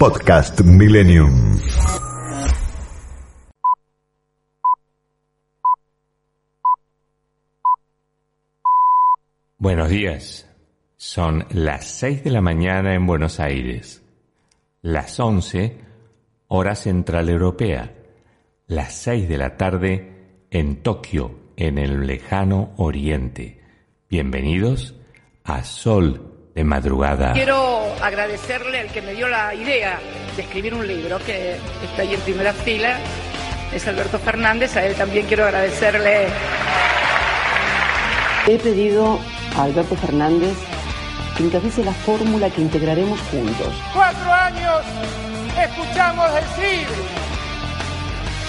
Podcast Millennium. Buenos días. Son las 6 de la mañana en Buenos Aires, las 11 hora central europea, las 6 de la tarde en Tokio, en el lejano oriente. Bienvenidos a Sol de Madrugada. Quiero agradecerle al que me dio la idea de escribir un libro, que está ahí en primera fila, es Alberto Fernández. A él también quiero agradecerle. He pedido a Alberto Fernández que encabece la fórmula que integraremos juntos. Cuatro años escuchamos decir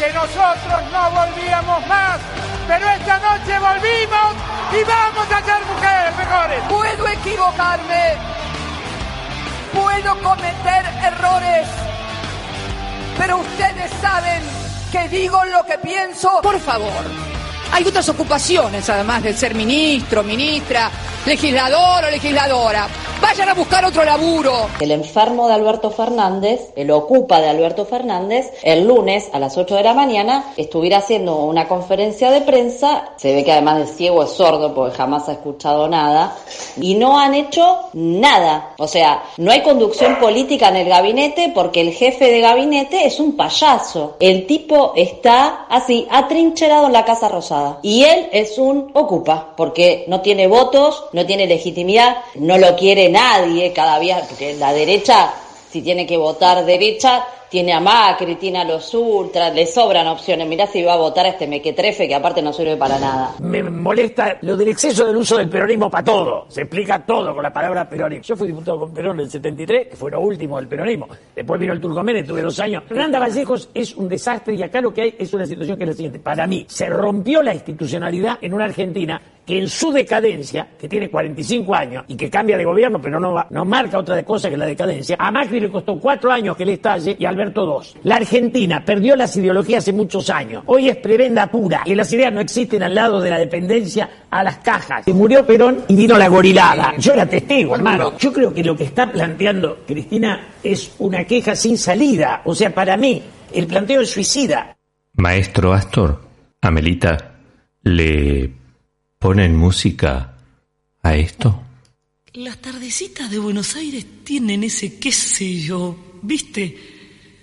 que nosotros no volvíamos más, pero esta noche volvimos y vamos a ser mujeres mejores. Puedo equivocarme, puedo cometer errores, pero ustedes saben que digo lo que pienso. Por favor, hay otras ocupaciones además de ser ministro, ministra, legislador o legisladora. Vayan a buscar otro laburo. El enfermo de Alberto Fernández, el ocupa de Alberto Fernández, el lunes a las 8 de la mañana estuviera haciendo una conferencia de prensa, se ve que además de ciego es sordo porque jamás ha escuchado nada, y no han hecho nada. O sea, no hay conducción política en el gabinete porque el jefe de gabinete es un payaso. El tipo está así, atrincherado en la Casa Rosada. Y él es un ocupa, porque no tiene votos, no tiene legitimidad, no lo quiere nadie cada día, porque la derecha, si tiene que votar derecha, tiene a Macri, tiene a los ultras, le sobran opciones. Mirá si va a votar a este mequetrefe que aparte no sirve para nada. Me molesta lo del exceso del uso del peronismo para todo. Se explica todo con la palabra peronismo. Yo fui diputado con Perón en el 73, que fue lo último del peronismo. Después vino el Turcomenes, tuve dos años. Fernanda Vallejos es un desastre y acá lo que hay es una situación que es la siguiente. Para mí, se rompió la institucionalidad en una Argentina que en su decadencia, que tiene 45 años y que cambia de gobierno, pero no, no marca otra cosa que la decadencia, a Macri le costó cuatro años que le estalle y a Alberto. La Argentina perdió las ideologías hace muchos años. Hoy es prebenda pura y las ideas no existen al lado de la dependencia a las cajas. Se murió Perón y vino la gorilada. Yo era testigo, hermano. Yo creo que lo que está planteando Cristina es una queja sin salida. O sea, para mí, el planteo es suicida. Maestro Astor, Amelita, ¿le ponen música a esto? Las tardecitas de Buenos Aires tienen ese qué sé yo, ¿viste?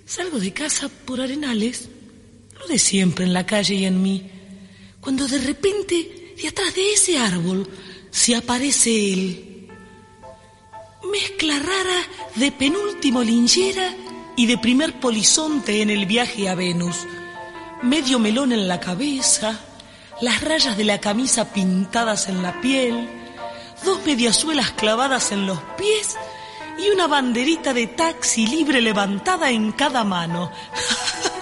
Salgo de casa por arenales, lo de siempre en la calle y en mí, cuando de repente de atrás de ese árbol se aparece él. Mezcla rara de penúltimo linchera y de primer polizonte en el viaje a Venus. Medio melón en la cabeza, las rayas de la camisa pintadas en la piel, dos mediasuelas clavadas en los pies y una banderita de taxi libre levantada en cada mano.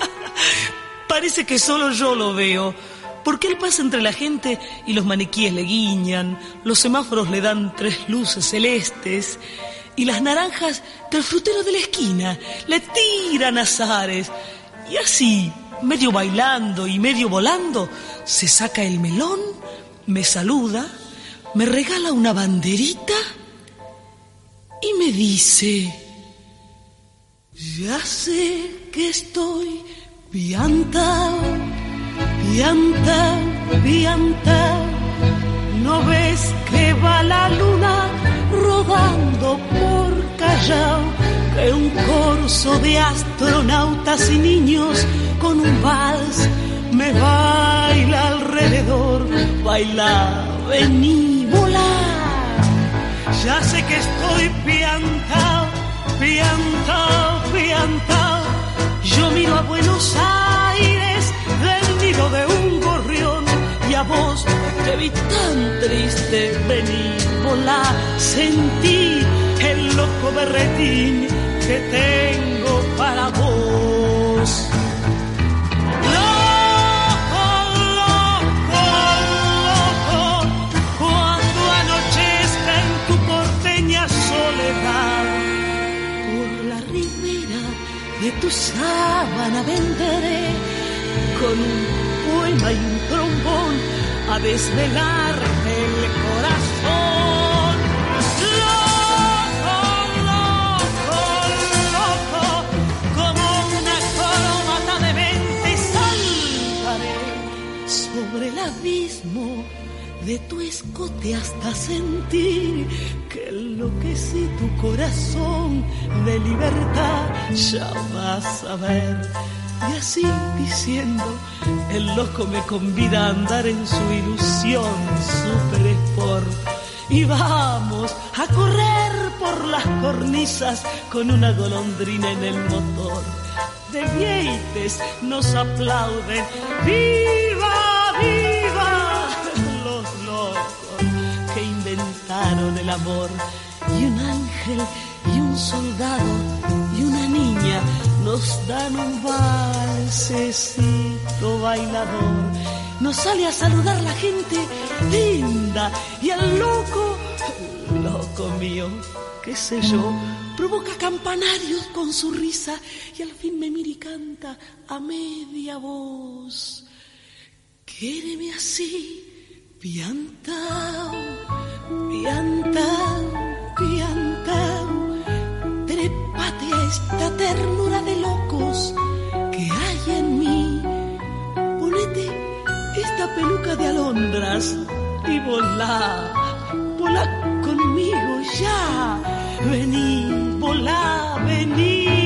Parece que solo yo lo veo, porque él pasa entre la gente y los maniquíes le guiñan, los semáforos le dan tres luces celestes y las naranjas del frutero de la esquina le tiran azares. Y así, medio bailando y medio volando, se saca el melón, me saluda, me regala una banderita y me dice, ya sé que estoy piantao, piantao, piantao. ¿No ves que va la luna rodando por Callao? Que un corso de astronautas y niños con un vals me baila alrededor. Baila, vení, volar. Ya sé que estoy piantao, piantao, piantao. Yo miro a Buenos Aires del nido de un gorrión y a vos te vi tan triste. Vení, volá, sentí el loco berretín que tengo sábana venderé con un poema y un trombón a desvelarte el corazón. Loco, loco, loco, como una coromata de venta y saltaré sobre el abismo de tu escote hasta sentir que enloquecí tu corazón de libertad. Ya vas a ver. Y así diciendo, el loco me convida a andar en su ilusión super sport. Y vamos a correr por las cornisas con una golondrina en el motor. De vieites nos aplauden. ¡Viva, inventaron el amor. Y un ángel y un soldado y una niña nos dan un valsecito bailador. Nos sale a saludar la gente linda y el loco, loco mío, qué sé yo, provoca campanarios con su risa y al fin me mira y canta a media voz. Quéreme así, piantao, piantao, piantao trépate a esta ternura de locos que hay en mí. Ponete esta peluca de alondras y volá, volá conmigo ya. Vení, volá, vení.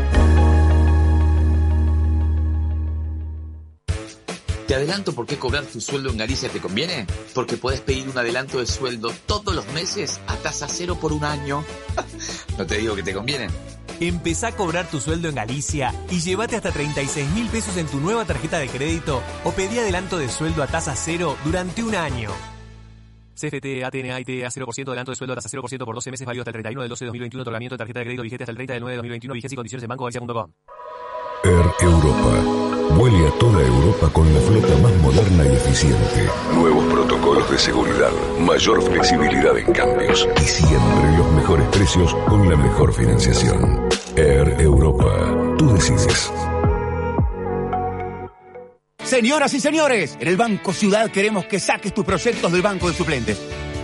Te adelanto por qué cobrar tu sueldo en Galicia te conviene. Porque puedes pedir un adelanto de sueldo todos los meses a tasa cero por un año. no te digo que te conviene. Empezá a cobrar tu sueldo en Galicia y llévate hasta 36 mil pesos en tu nueva tarjeta de crédito o pedí adelanto de sueldo a tasa cero durante un año. CFT, ATNA, IT, a 0% adelanto de sueldo a tasa 0% por 12 meses válido hasta el 31 del 12 de 2021. Otorgamiento de tarjeta de crédito vigente hasta el 30 del 9 de 2021. Vigencia y condiciones en bancogalicia.com. Air Europa. Vuele a toda Europa con la flota más moderna y eficiente. Nuevos protocolos de seguridad, mayor flexibilidad en cambios y siempre los mejores precios con la mejor financiación. Air Europa. Tú decides. Señoras y señores, en el Banco Ciudad queremos que saques tus proyectos del banco de suplentes.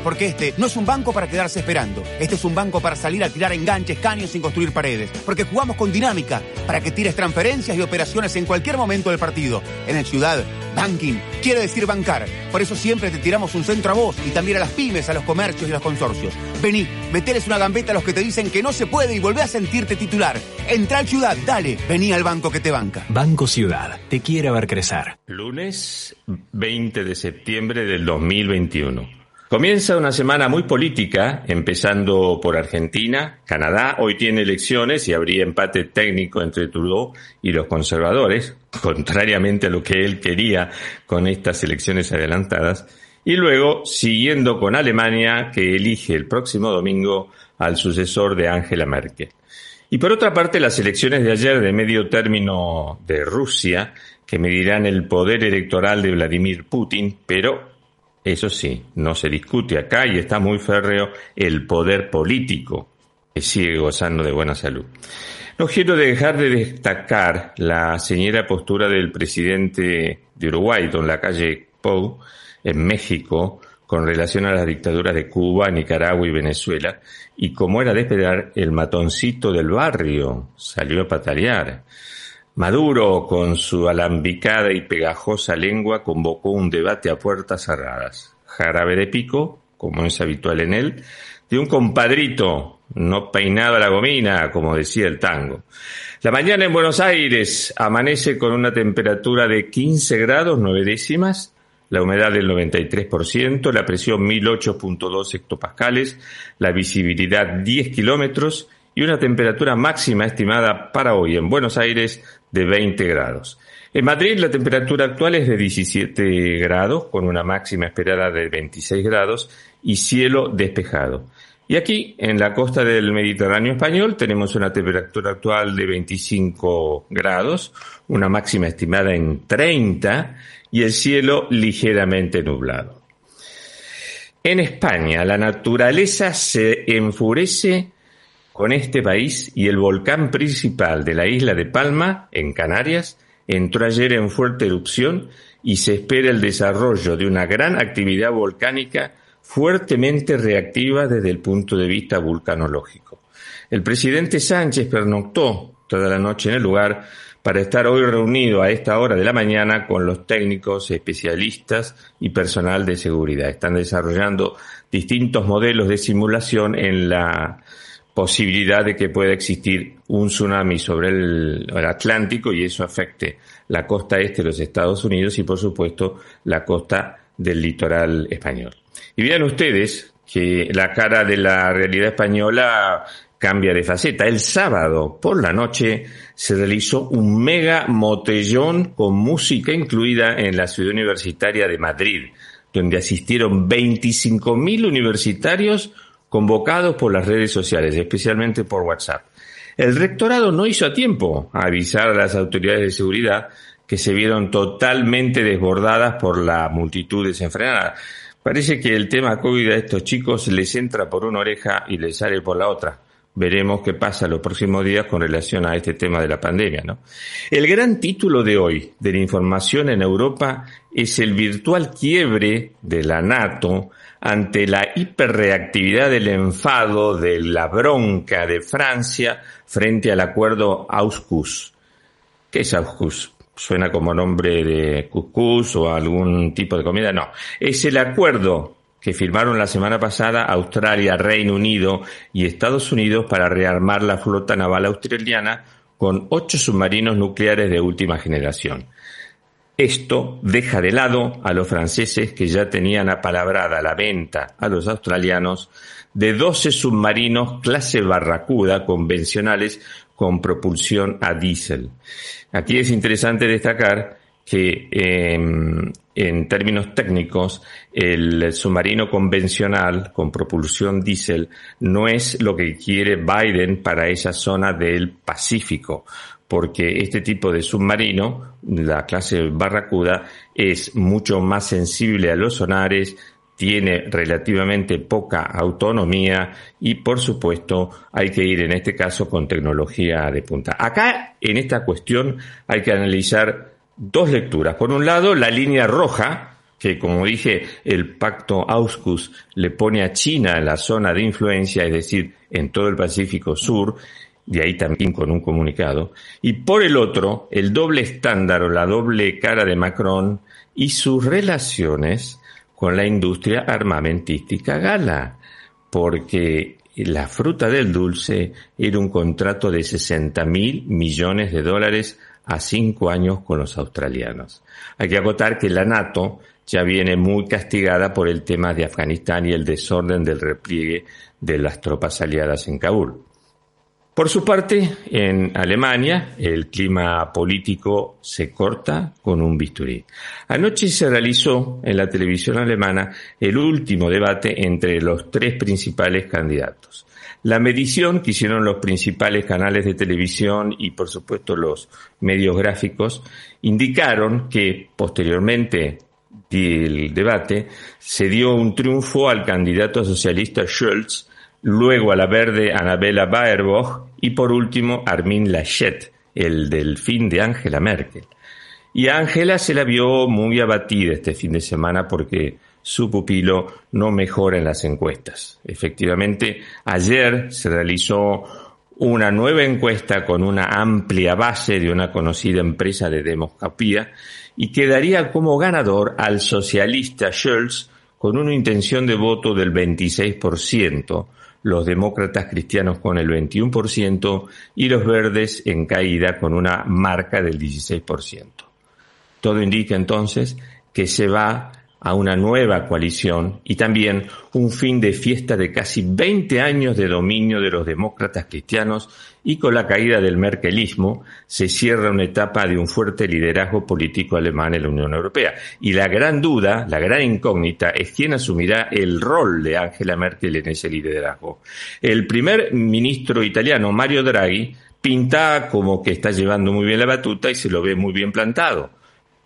Porque este no es un banco para quedarse esperando. Este es un banco para salir a tirar enganches, caños sin construir paredes. Porque jugamos con dinámica para que tires transferencias y operaciones en cualquier momento del partido. En el Ciudad, banking quiere decir bancar. Por eso siempre te tiramos un centro a vos y también a las pymes, a los comercios y a los consorcios. Vení, meteles una gambeta a los que te dicen que no se puede y volvé a sentirte titular. Entra al Ciudad, dale, vení al banco que te banca. Banco Ciudad, te quiere ver crecer. Lunes 20 de septiembre del 2021. Comienza una semana muy política, empezando por Argentina. Canadá hoy tiene elecciones y habría empate técnico entre Trudeau y los conservadores, contrariamente a lo que él quería con estas elecciones adelantadas. Y luego, siguiendo con Alemania, que elige el próximo domingo al sucesor de Angela Merkel. Y por otra parte, las elecciones de ayer de medio término de Rusia, que medirán el poder electoral de Vladimir Putin, pero eso sí, no se discute acá y está muy férreo el poder político que sigue gozando de buena salud. No quiero dejar de destacar la señera postura del presidente de Uruguay, don Lacalle Pou, en México, con relación a las dictaduras de Cuba, Nicaragua y Venezuela, y como era de esperar, el matoncito del barrio salió a patalear. Maduro, con su alambicada y pegajosa lengua, convocó un debate a puertas cerradas. Jarabe de pico, como es habitual en él, de un compadrito no peinado la gomina, como decía el tango. La mañana en Buenos Aires amanece con una temperatura de 15 grados 9 décimas, la humedad del 93%, la presión 1008.2 hectopascales, la visibilidad 10 kilómetros y una temperatura máxima estimada para hoy en Buenos Aires de 20 grados. En Madrid la temperatura actual es de 17 grados, con una máxima esperada de 26 grados y cielo despejado. Y aquí, en la costa del Mediterráneo español, tenemos una temperatura actual de 25 grados, una máxima estimada en 30 y el cielo ligeramente nublado. En España, la naturaleza se enfurece con este país y el volcán principal de la isla de Palma, en Canarias, entró ayer en fuerte erupción y se espera el desarrollo de una gran actividad volcánica fuertemente reactiva desde el punto de vista vulcanológico. El presidente Sánchez pernoctó toda la noche en el lugar para estar hoy reunido a esta hora de la mañana con los técnicos, especialistas y personal de seguridad. Están desarrollando distintos modelos de simulación en la posibilidad de que pueda existir un tsunami sobre el, Atlántico y eso afecte la costa este de los Estados Unidos y por supuesto la costa del litoral español. Y vean ustedes que la cara de la realidad española cambia de faceta. El sábado por la noche se realizó un mega motellón con música incluida en la ciudad universitaria de Madrid, donde asistieron 25.000 universitarios convocados por las redes sociales, especialmente por WhatsApp. El rectorado no hizo a tiempo avisar a las autoridades de seguridad que se vieron totalmente desbordadas por la multitud desenfrenada. Parece que el tema COVID a estos chicos les entra por una oreja y les sale por la otra. Veremos qué pasa los próximos días con relación a este tema de la pandemia, ¿no? El gran título de hoy de la información en Europa es el virtual quiebre de la NATO ante la hiperreactividad del enfado, de la bronca de Francia frente al acuerdo AUSCUS. ¿Qué es AUSCUS? Suena como nombre de cuscús o algún tipo de comida. No, es el acuerdo que firmaron la semana pasada Australia, Reino Unido y Estados Unidos para rearmar la flota naval australiana con ocho submarinos nucleares de última generación. Esto deja de lado a los franceses que ya tenían apalabrada la venta a los australianos de 12 submarinos clase Barracuda convencionales con propulsión a diésel. Aquí es interesante destacar que em, en términos técnicos el submarino convencional con propulsión diésel no es lo que quiere Biden para esa zona del Pacífico, porque este tipo de submarino, la clase Barracuda, es mucho más sensible a los sonares, tiene relativamente poca autonomía y por supuesto hay que ir en este caso con tecnología de punta. Acá en esta cuestión hay que analizar dos lecturas. Por un lado, la línea roja, que como dije, el pacto AUSCUS le pone a China en la zona de influencia, es decir, en todo el Pacífico Sur, de ahí también con un comunicado, y por el otro, el doble estándar o la doble cara de Macron y sus relaciones con la industria armamentística gala, porque la fruta del dulce era un contrato de 60 mil millones de dólares a cinco años con los australianos. Hay que acotar que la NATO ya viene muy castigada por el tema de Afganistán y el desorden del repliegue de las tropas aliadas en Kabul. Por su parte, en Alemania, el clima político se corta con un bisturí. Anoche se realizó en la televisión alemana el último debate entre los tres principales candidatos. La medición que hicieron los principales canales de televisión y por supuesto los medios gráficos indicaron que posteriormente del debate se dio un triunfo al candidato socialista Schulz, luego a la verde Annabella Baerbock y por último Armin Laschet, el del fin de Angela Merkel. Y Angela se la vio muy abatida este fin de semana porque su pupilo no mejora en las encuestas. Efectivamente, ayer se realizó una nueva encuesta con una amplia base de una conocida empresa de demoscopía y quedaría como ganador al socialista Scholz con una intención de voto del 26%, los demócratas cristianos con el 21% y los verdes en caída con una marca del 16%. Todo indica entonces que se va a una nueva coalición y también un fin de fiesta de casi 20 años de dominio de los demócratas cristianos y con la caída del merkelismo se cierra una etapa de un fuerte liderazgo político alemán en la Unión Europea. Y la gran duda, la gran incógnita es quién asumirá el rol de Angela Merkel en ese liderazgo. El primer ministro italiano, Mario Draghi, pinta como que está llevando muy bien la batuta y se lo ve muy bien plantado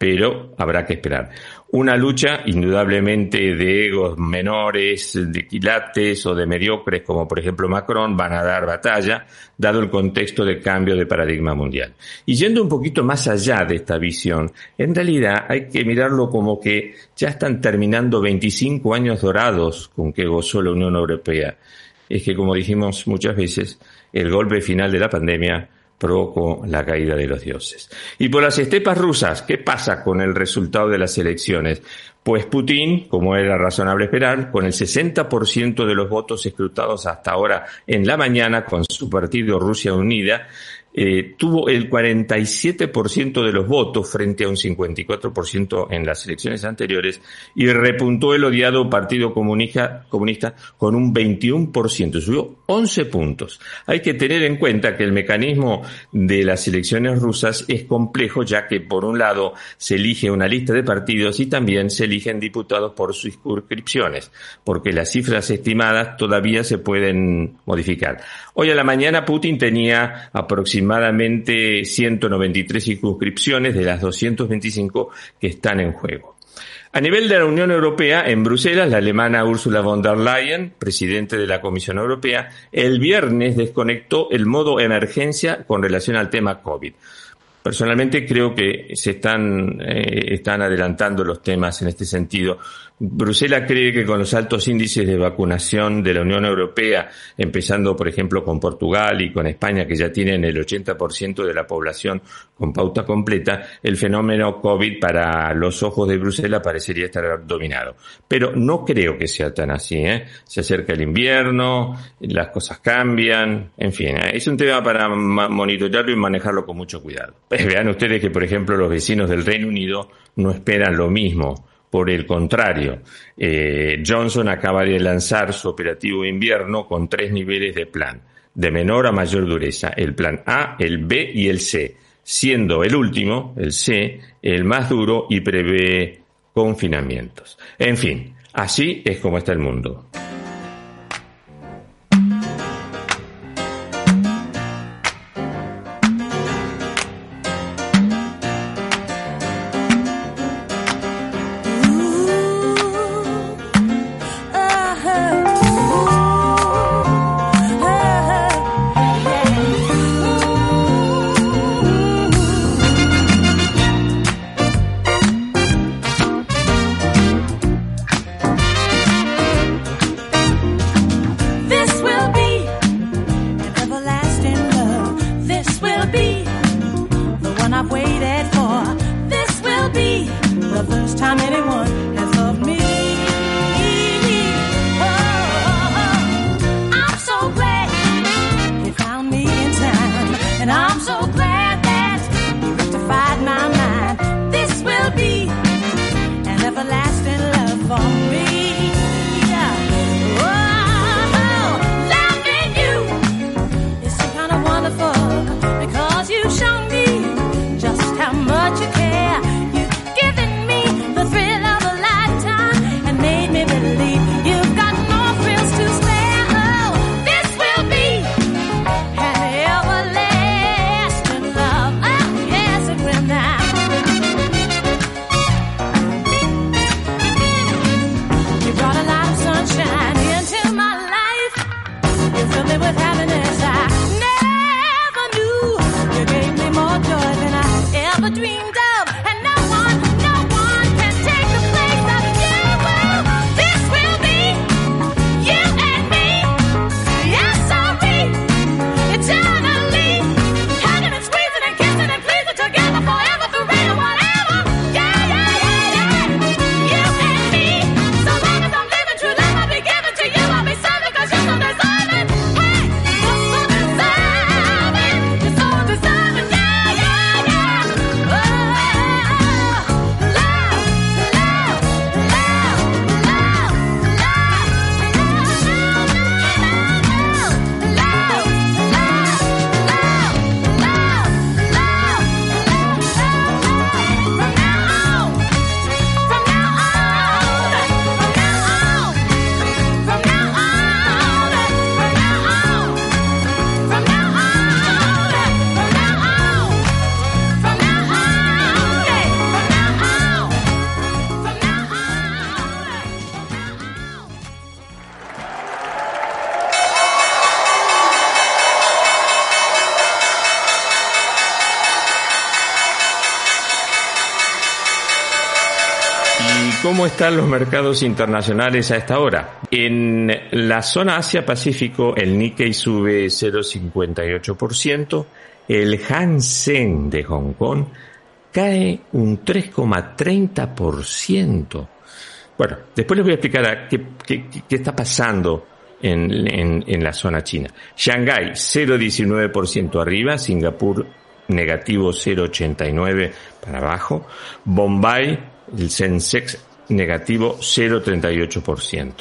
pero habrá que esperar. Una lucha indudablemente de egos menores, de quilates o de mediocres, como por ejemplo Macron, van a dar batalla, dado el contexto de cambio de paradigma mundial. Y yendo un poquito más allá de esta visión, en realidad hay que mirarlo como que ya están terminando 25 años dorados con que gozó la Unión Europea. Es que, como dijimos muchas veces, el golpe final de la pandemia provocó la caída de los dioses. Y por las estepas rusas, ¿qué pasa con el resultado de las elecciones? Pues Putin, como era razonable esperar, con el 60% de los votos escrutados hasta ahora en la mañana con su partido Rusia Unida, eh, tuvo el 47% de los votos frente a un 54% en las elecciones anteriores y repuntó el odiado Partido Comunista, Comunista con un 21%, subió 11 puntos. Hay que tener en cuenta que el mecanismo de las elecciones rusas es complejo ya que por un lado se elige una lista de partidos y también se eligen diputados por sus circunscripciones, porque las cifras estimadas todavía se pueden modificar. Hoy a la mañana Putin tenía aproximadamente 193 circunscripciones de las 225 que están en juego. A nivel de la Unión Europea, en Bruselas, la alemana Ursula von der Leyen, presidente de la Comisión Europea, el viernes desconectó el modo emergencia con relación al tema COVID. Personalmente creo que se están, eh, están adelantando los temas en este sentido. Bruselas cree que con los altos índices de vacunación de la Unión Europea, empezando por ejemplo con Portugal y con España, que ya tienen el 80% de la población con pauta completa, el fenómeno COVID para los ojos de Bruselas parecería estar dominado. Pero no creo que sea tan así. ¿eh? Se acerca el invierno, las cosas cambian, en fin, ¿eh? es un tema para monitorearlo y manejarlo con mucho cuidado. vean ustedes que, por ejemplo, los vecinos del Reino Unido no esperan lo mismo por el contrario, eh, Johnson acaba de lanzar su operativo invierno con tres niveles de plan, de menor a mayor dureza, el plan A, el B y el C, siendo el último, el C, el más duro y prevé confinamientos. En fin, así es como está el mundo. ¿Cómo están los mercados internacionales a esta hora? En la zona Asia-Pacífico, el Nikkei sube 0,58%, el Hansen de Hong Kong cae un 3,30%. Bueno, después les voy a explicar qué, está pasando en, la zona china. Shanghai 0,19% arriba, Singapur negativo 0,89 para abajo, Bombay, el Sensex negativo 0,38%.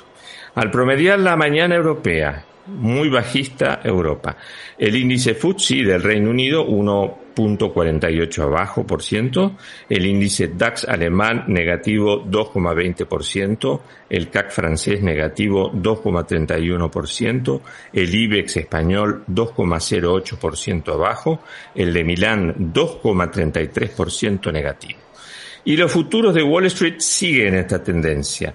Al promediar la mañana europea, muy bajista Europa. El índice FTSE del Reino Unido 1.48 abajo por ciento, el índice DAX alemán negativo 2,20%, el CAC francés negativo 2,31%, el IBEX español 2,08% abajo, el de Milán 2,33% negativo. Y los futuros de Wall Street siguen esta tendencia.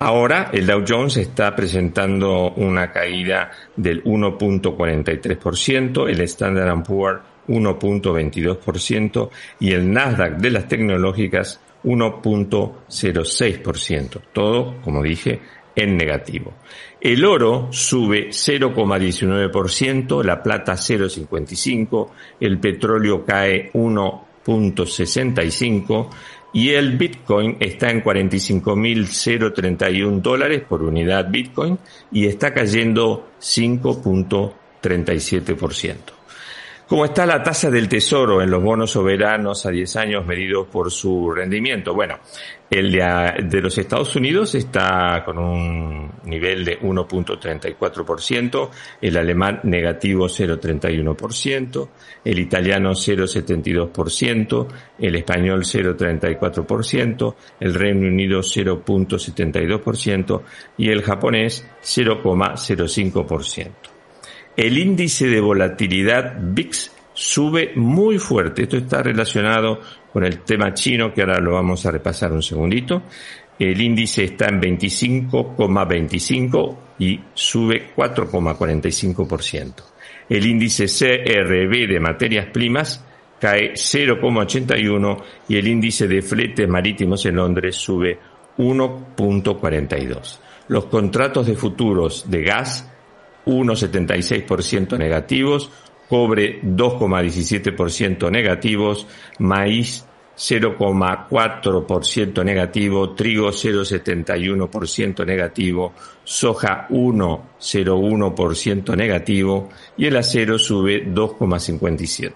Ahora el Dow Jones está presentando una caída del 1.43%, el Standard Poor's 1.22% y el Nasdaq de las tecnológicas 1.06%. Todo, como dije, en negativo. El oro sube 0,19%, la plata 0,55%, el petróleo cae 1.65%, y el Bitcoin está en 45.031 dólares por unidad Bitcoin y está cayendo 5.37%. ¿Cómo está la tasa del tesoro en los bonos soberanos a 10 años medidos por su rendimiento? Bueno, el de, los Estados Unidos está con un nivel de 1.34%, el alemán negativo 0.31%, el italiano 0.72%, el español 0.34%, el Reino Unido 0.72% y el japonés 0.05%. El índice de volatilidad VIX sube muy fuerte. Esto está relacionado con el tema chino, que ahora lo vamos a repasar un segundito. El índice está en 25,25 y sube 4,45%. El índice CRB de materias primas cae 0,81 y el índice de fletes marítimos en Londres sube 1.42. Los contratos de futuros de gas 1,76% negativos, cobre 2,17% negativos, maíz 0,4% negativo, trigo 0,71% negativo, soja 1,01% negativo y el acero sube 2,57%.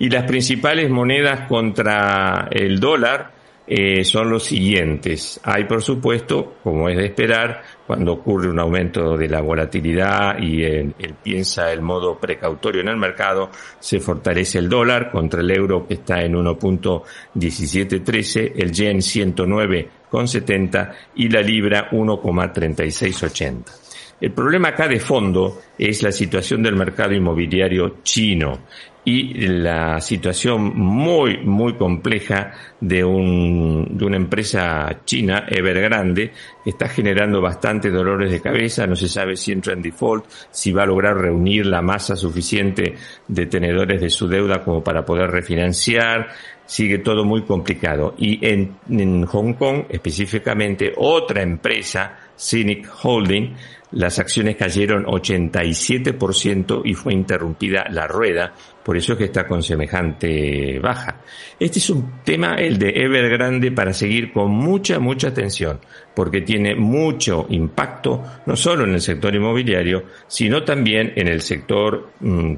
Y las principales monedas contra el dólar eh, son los siguientes. Hay, por supuesto, como es de esperar, cuando ocurre un aumento de la volatilidad y él, piensa el modo precautorio en el mercado, se fortalece el dólar contra el euro que está en 1.1713, el yen 109,70 y la libra 1,3680. El problema acá de fondo es la situación del mercado inmobiliario chino y la situación muy, muy compleja de, un, de una empresa china, Evergrande, que está generando bastante dolores de cabeza, no se sabe si entra en default, si va a lograr reunir la masa suficiente de tenedores de su deuda como para poder refinanciar, sigue todo muy complicado. Y en, en Hong Kong, específicamente, otra empresa, Cynic Holding, las acciones cayeron 87% y fue interrumpida la rueda, por eso es que está con semejante baja. Este es un tema, el de Evergrande, para seguir con mucha, mucha atención, porque tiene mucho impacto, no solo en el sector inmobiliario, sino también en el sector mm,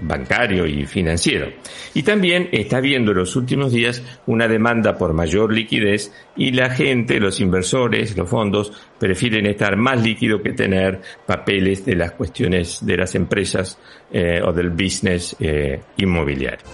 bancario y financiero. Y también está viendo en los últimos días una demanda por mayor liquidez y la gente, los inversores, los fondos, prefieren estar más líquido que tener papeles de las cuestiones de las empresas eh, o del business eh, inmobiliario.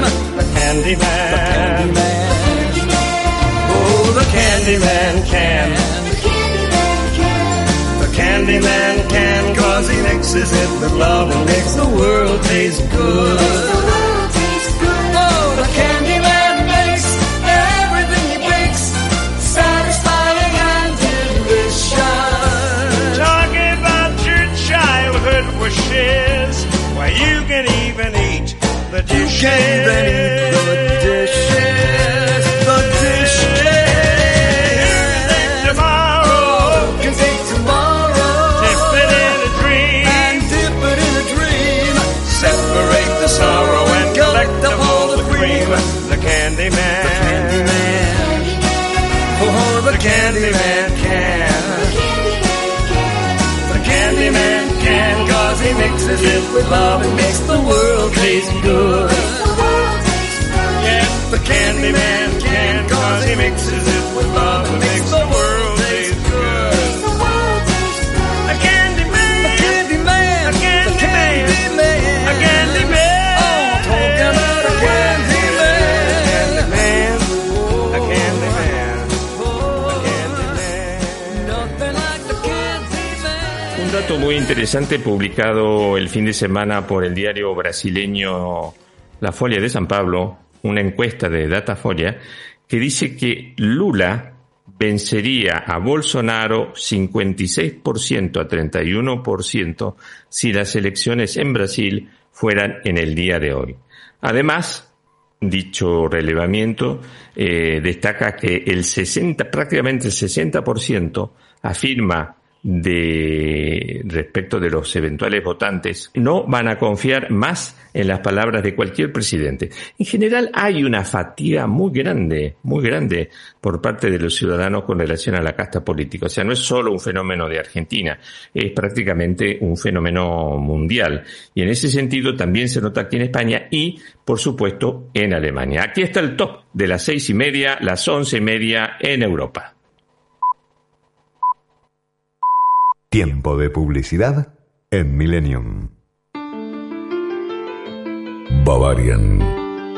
The cream. The Candyman. The Candyman. Oh, the Candyman can. The Candyman can, cause he mixes it with love and makes the world taste good. Oh, the Candyman makes everything he bakes satisfying and delicious. Talking about your childhood wishes, why you can even eat the mixes it with love and makes the world taste good. Yeah, the Candyman can, cause he mixes it with love and makes muy interesante publicado el fin de semana por el diario brasileño La Folia de San Pablo, una encuesta de Datafolia, que dice que Lula vencería a Bolsonaro 56% a 31% si las elecciones en Brasil fueran en el día de hoy. Además, dicho relevamiento eh, destaca que el 60, prácticamente el 60% afirma de respecto de los eventuales votantes no van a confiar más en las palabras de cualquier presidente. En general hay una fatiga muy grande, muy grande por parte de los ciudadanos con relación a la casta política. O sea, no es solo un fenómeno de Argentina, es prácticamente un fenómeno mundial. Y en ese sentido también se nota aquí en España y, por supuesto, en Alemania. Aquí está el top de las seis y media, las once y media en Europa. Tiempo de publicidad en Millennium. Bavarian.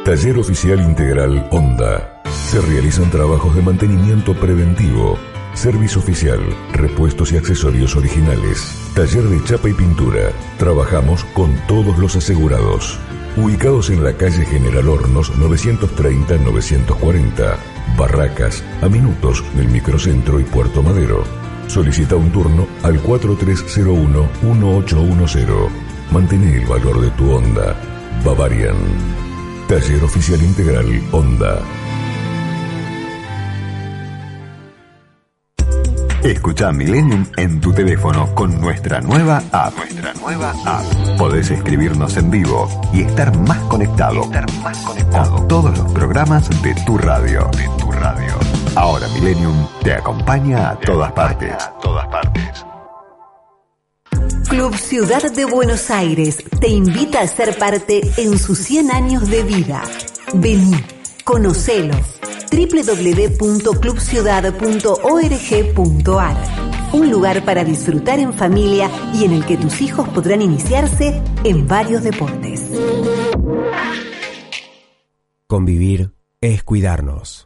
Taller oficial integral Honda. Se realizan trabajos de mantenimiento preventivo. Servicio oficial, repuestos y accesorios originales. Taller de chapa y pintura. Trabajamos con todos los asegurados. Ubicados en la calle General Hornos 930-940. Barracas, a minutos del microcentro y Puerto Madero. Solicita un turno al 4301-1810. Mantén el valor de tu Honda. Bavarian. Taller oficial integral Honda. Escucha Millennium en tu teléfono con nuestra nueva app. Nuestra nueva app. Podés escribirnos en vivo y estar más conectado. Estar más conectado. Con todos los programas de tu radio. Radio. Ahora Millennium te acompaña a todas partes. A todas partes. Club Ciudad de Buenos Aires te invita a ser parte en sus 100 años de vida. Vení, conocelo. www.clubciudad.org.ar Un lugar para disfrutar en familia y en el que tus hijos podrán iniciarse en varios deportes. Convivir es cuidarnos.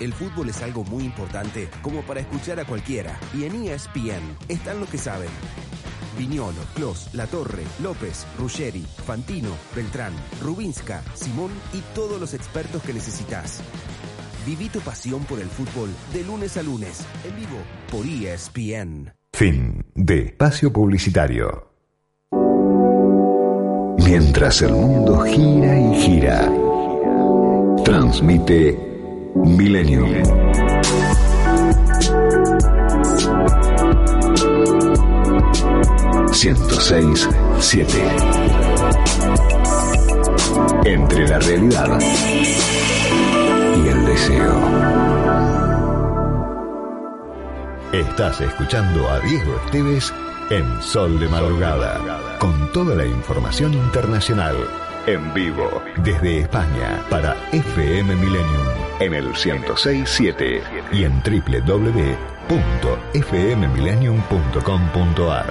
El fútbol es algo muy importante como para escuchar a cualquiera. Y en ESPN están los que saben. Viñolo, Clos, La Torre, López, Ruggeri, Fantino, Beltrán, Rubinska, Simón y todos los expertos que necesitas. Viví tu pasión por el fútbol de lunes a lunes, en vivo por ESPN. Fin de espacio publicitario. Mientras el mundo gira y gira, transmite Millennium. ...106.7... Entre la realidad... ...y el deseo... Estás escuchando a Diego Esteves... ...en Sol de Madrugada... ...con toda la información internacional... ...en vivo desde España... ...para FM Millennium... ...en el 106.7... ...y en www.fmmillennium.com.ar...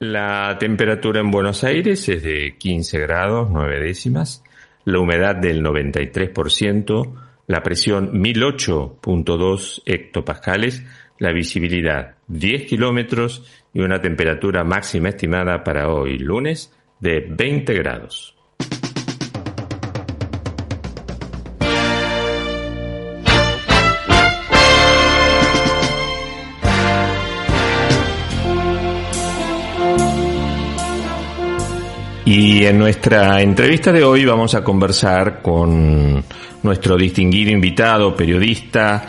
La temperatura en Buenos Aires es de 15 grados 9 décimas, la humedad del 93%, la presión 1008.2 hectopascales, la visibilidad 10 kilómetros y una temperatura máxima estimada para hoy lunes de 20 grados. Y en nuestra entrevista de hoy vamos a conversar con nuestro distinguido invitado, periodista,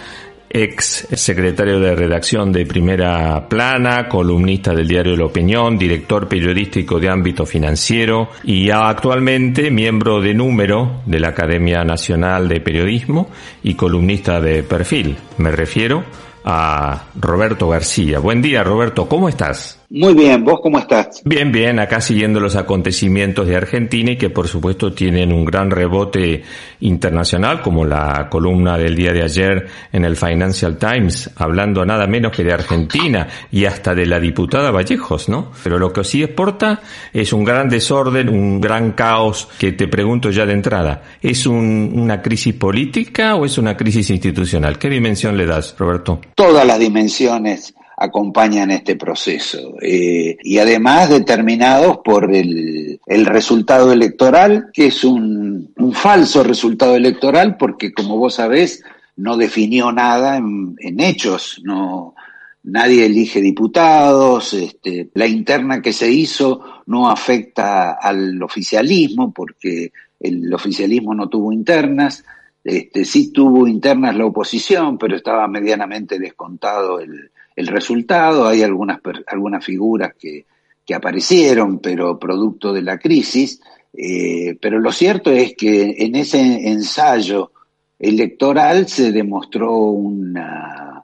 ex secretario de redacción de Primera Plana, columnista del diario La Opinión, director periodístico de ámbito financiero y actualmente miembro de número de la Academia Nacional de Periodismo y columnista de perfil. Me refiero a Roberto García. Buen día, Roberto, ¿cómo estás? Muy bien, ¿vos cómo estás? Bien, bien, acá siguiendo los acontecimientos de Argentina y que por supuesto tienen un gran rebote internacional, como la columna del día de ayer en el Financial Times, hablando nada menos que de Argentina y hasta de la diputada Vallejos, ¿no? Pero lo que sí exporta es un gran desorden, un gran caos que te pregunto ya de entrada, ¿es un- una crisis política o es una crisis institucional? ¿Qué dimensión le das, Roberto? Todas las dimensiones acompañan este proceso eh, y además determinados por el, el resultado electoral, que es un, un falso resultado electoral porque como vos sabés no definió nada en, en hechos, no nadie elige diputados, este, la interna que se hizo no afecta al oficialismo porque el oficialismo no tuvo internas, este, sí tuvo internas la oposición, pero estaba medianamente descontado el, el resultado. Hay algunas, algunas figuras que, que aparecieron, pero producto de la crisis. Eh, pero lo cierto es que en ese ensayo electoral se demostró una,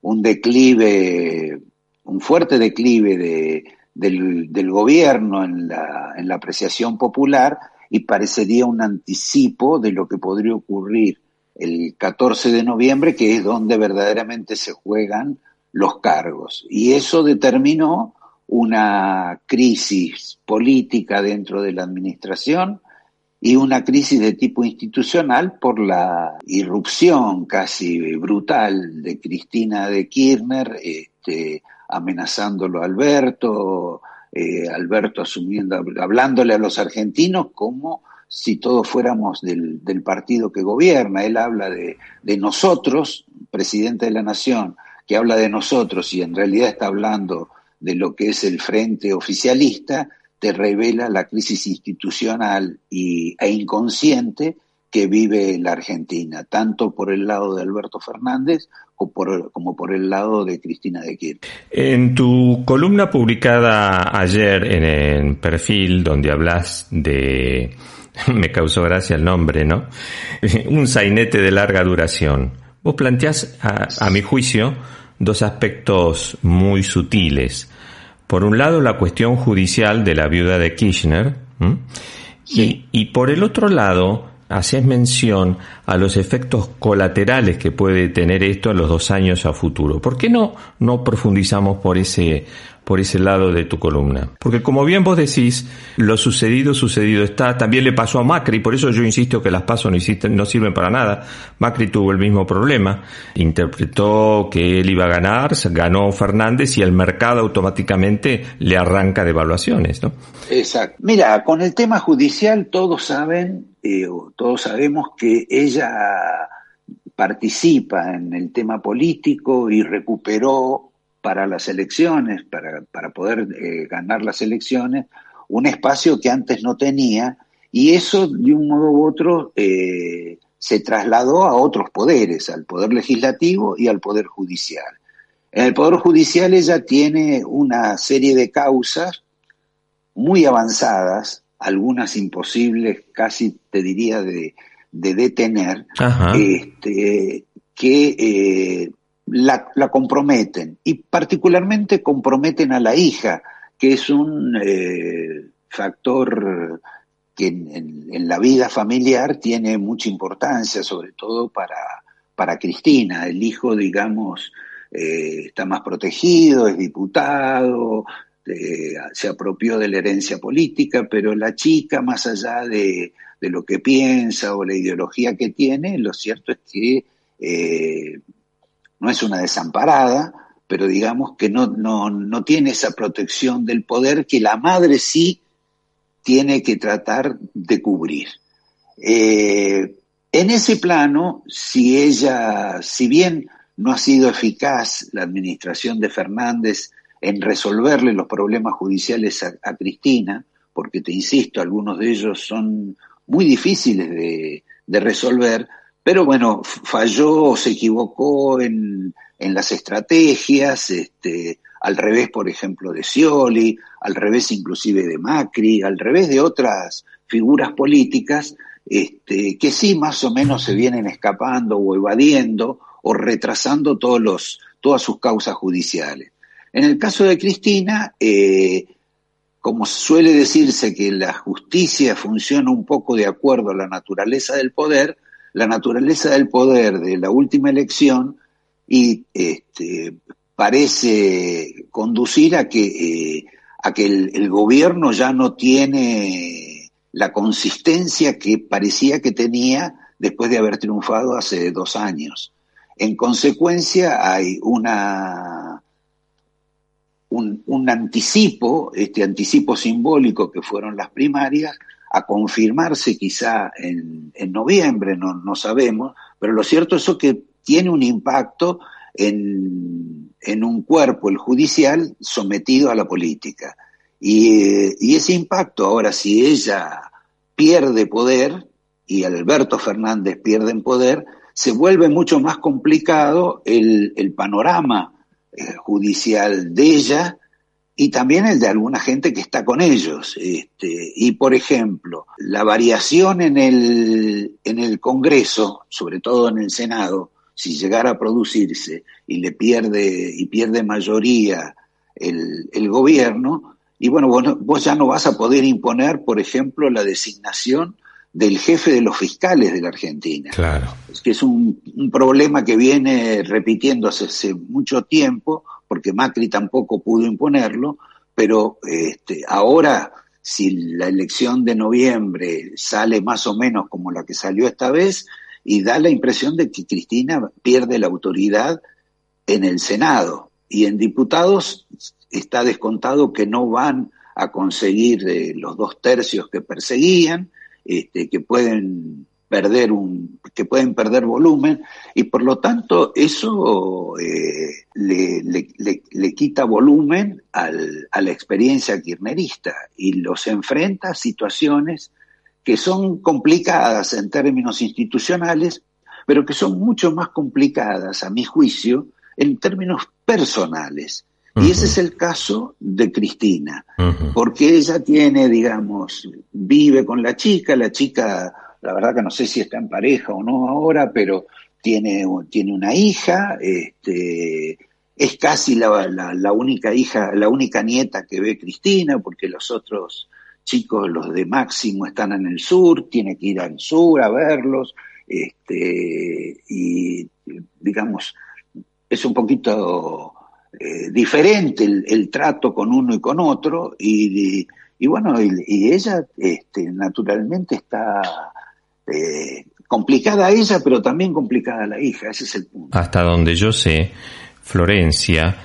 un declive, un fuerte declive de, del, del gobierno en la, en la apreciación popular y parecería un anticipo de lo que podría ocurrir el 14 de noviembre, que es donde verdaderamente se juegan los cargos. Y eso determinó una crisis política dentro de la administración y una crisis de tipo institucional por la irrupción casi brutal de Cristina de Kirchner, este, amenazándolo a Alberto, eh, Alberto asumiendo, hablándole a los argentinos como si todos fuéramos del, partido que gobierna. Él habla de nosotros, presidente de la nación, que habla de nosotros y en realidad está hablando de lo que es el frente oficialista, te revela la crisis institucional y, e inconsciente que vive la Argentina, tanto por el lado de Alberto Fernández como por, el lado de Cristina de Kirchner. En tu columna publicada ayer en el perfil donde hablas de, me causó gracia el nombre, ¿no? Un sainete de larga duración. Vos planteás, a, a mi juicio, dos aspectos muy sutiles. Por un lado, la cuestión judicial de la viuda de Kirchner, y, y por el otro lado, hacías mención a los efectos colaterales que puede tener esto en los dos años a futuro. ¿Por qué no, no profundizamos por ese, por ese lado de tu columna? Porque como bien vos decís, lo sucedido, sucedido está. También le pasó a Macri, por eso yo insisto que las pasos no, existen, no sirven para nada. Macri tuvo el mismo problema. Interpretó que él iba a ganar, ganó Fernández y el mercado automáticamente le arranca de evaluaciones, ¿no? Exacto. Mira, con el tema judicial todos saben, eh, todos sabemos que ella participa en el tema político y recuperó para las elecciones, para, para poder eh, ganar las elecciones, un espacio que antes no tenía y eso de un modo u otro eh, se trasladó a otros poderes, al poder legislativo y al poder judicial. En el poder judicial ella tiene una serie de causas muy avanzadas, algunas imposibles, casi te diría de, de detener, Ajá. este, que eh, la, comprometen y particularmente comprometen a la hija, que es un eh, factor que en, la vida familiar tiene mucha importancia, sobre todo para, para Cristina. El hijo, digamos, eh, está más protegido, es diputado, eh, se apropió de la herencia política, pero la chica, más allá de, de lo que piensa o la ideología que tiene, lo cierto es que no es una desamparada, pero digamos que no, no, no tiene esa protección del poder que la madre sí tiene que tratar de cubrir. Eh, en ese plano, si ella, si bien no ha sido eficaz la administración de Fernández en resolverle los problemas judiciales a, Cristina, porque te insisto, algunos de ellos son muy difíciles de resolver, pero bueno, falló se equivocó en, en las estrategias, este, al revés, por ejemplo, de Scioli, al revés inclusive de Macri, al revés de otras figuras políticas, este, que sí más o menos se vienen escapando o evadiendo o retrasando todos los, todas sus causas judiciales. En el caso de Cristina, eh, como suele decirse que la justicia funciona un poco de acuerdo a la naturaleza del poder, la naturaleza del poder de la última elección y este, parece conducir a que, eh, a que el, el gobierno ya no tiene la consistencia que parecía que tenía después de haber triunfado hace dos años. En consecuencia, hay una, un, un anticipo, este anticipo simbólico que fueron las primarias, a confirmarse quizá en, en noviembre, no, no sabemos, pero lo cierto es que tiene un impacto en, en un cuerpo, el judicial, sometido a la política. Y, y ese impacto, ahora, si ella pierde poder y Alberto Fernández pierde en poder, se vuelve mucho más complicado el, el panorama eh, judicial de ella y también el de alguna gente que está con ellos. Este, y, por ejemplo, la variación en el, en el Congreso, sobre todo en el Senado, si llegara a producirse y le pierde, y pierde mayoría el, el gobierno, y bueno, vos, no- vos ya no vas a poder imponer, por ejemplo, la designación del jefe de los fiscales de la Argentina Claro. es que es un, un problema que viene repitiéndose hace mucho tiempo, porque Macri tampoco pudo imponerlo, pero este, ahora, si la elección de noviembre sale más o menos como la que salió esta vez, y da la impresión de que Cristina pierde la autoridad en el Senado, y en diputados está descontado que no van a conseguir eh, los dos tercios que perseguían, este, que pueden perder un, que pueden perder volumen y por lo tanto eso eh, le, le- le- le quita volumen al- a la experiencia kirchnerista y los enfrenta a situaciones que son complicadas en términos institucionales, pero que son mucho más complicadas, a mi juicio, en términos personales. Y ese es el caso de Cristina, porque ella tiene, digamos, vive con la chica, la chica, la verdad que no sé si está en pareja o no ahora, pero tiene, tiene una hija, este, es casi la, la- la única hija, la única nieta que ve Cristina, porque los otros chicos, los de Máximo, están en el sur, tiene que ir al sur a verlos, este, y digamos, es un poquito eh, diferente el, el trato con uno y con otro, y, y bueno, y, y ella este, naturalmente está eh, complicada ella, pero también complicada la hija, ese es el punto. Hasta donde yo sé, Florencia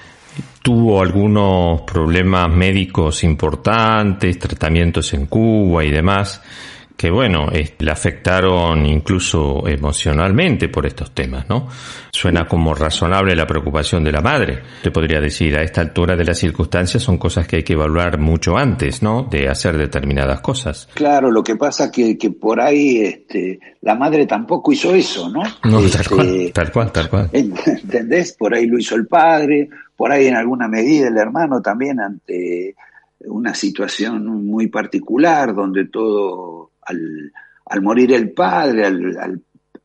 tuvo algunos problemas médicos importantes, tratamientos en Cuba y demás, que bueno, eh, le afectaron incluso emocionalmente por estos temas, ¿no? Suena como razonable la preocupación de la madre. Te podría decir, a esta altura de las circunstancias son cosas que hay que evaluar mucho antes, ¿no? De hacer determinadas cosas. Claro, lo que pasa que, que por ahí este, la madre tampoco hizo eso, ¿no? No, tal Este, cual, tal cual, tal cual. ¿Entendés? Por ahí lo hizo el padre, por ahí en alguna medida el hermano también ante una situación muy particular donde todo, al, al morir el padre, al,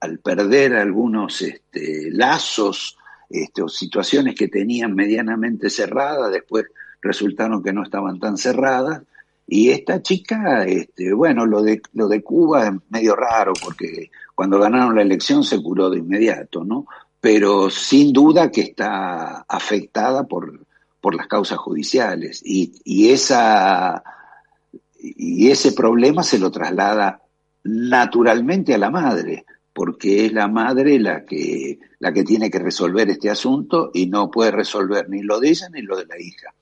al- perder algunos este, lazos este, situaciones que tenían medianamente cerradas, después resultaron que no estaban tan cerradas. Y esta chica, este, bueno, lo de, lo de Cuba es medio raro porque cuando ganaron la elección se curó de inmediato, ¿no? Pero sin duda que está afectada por, por las causas judiciales y, y esa y ese problema se lo traslada naturalmente a la madre, porque es la madre la que, la que tiene que resolver este asunto y no puede resolver ni lo de ella ni lo de la hija.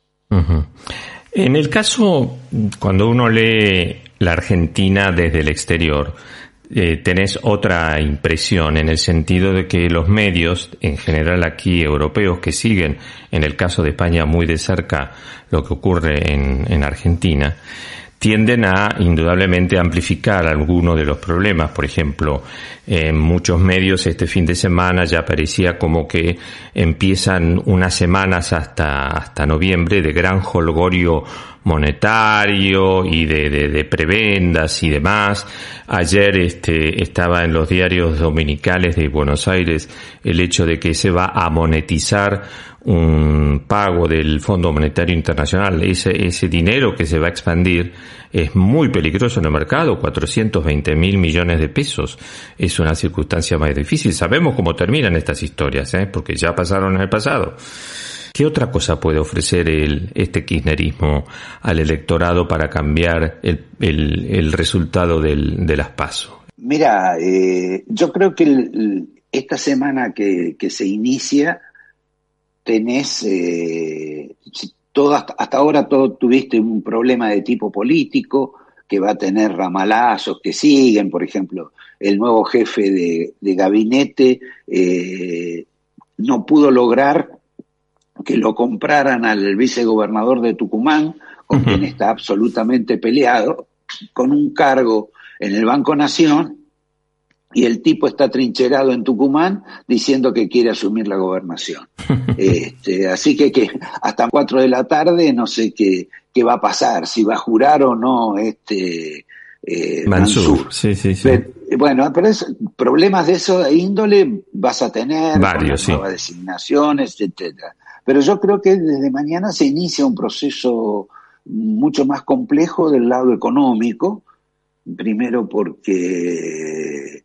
En el caso, cuando uno lee la Argentina desde el exterior, eh, tenés otra impresión en el sentido de que los medios, en general aquí europeos, que siguen, en el caso de España, muy de cerca lo que ocurre en Argentina, tienden a indudablemente amplificar algunos de los problemas. Por ejemplo, en muchos medios este fin de semana ya parecía como que empiezan unas semanas hasta, hasta noviembre de gran holgorio monetario y de, de, de prebendas y demás. Ayer este, estaba en los diarios dominicales de Buenos Aires el hecho de que se va a monetizar un pago del Fondo Monetario Internacional. Ese, ese dinero que se va a expandir es muy peligroso en el mercado, 420 mil millones de pesos. Es una circunstancia más difícil. Sabemos cómo terminan estas historias, ¿eh? porque ya pasaron en el pasado. ¿Qué otra cosa puede ofrecer el, este kirchnerismo al electorado para cambiar el, el, resultado del, de las? Mira, eh, yo creo que esta semana que, que se inicia tenés, eh, todo hasta, ahora todo tuviste un problema de tipo político que va a tener ramalazos que siguen, por ejemplo, el nuevo jefe de, de gabinete eh, no pudo lograr que lo compraran al vicegobernador de Tucumán, con quien está absolutamente peleado, con un cargo en el Banco Nación, y el tipo está trincherado en Tucumán diciendo que quiere asumir la gobernación. Este, así que, que hasta cuatro de la tarde no sé qué, qué va a pasar, si va a jurar o no este eh, Mansur. Mansur. Sí, sí, sí. Pero, bueno, pero es- problemas de esa índole vas a tener, Varios, sí. nuevas designaciones, etcétera. Pero yo creo que desde mañana se inicia un proceso mucho más complejo del lado económico, primero porque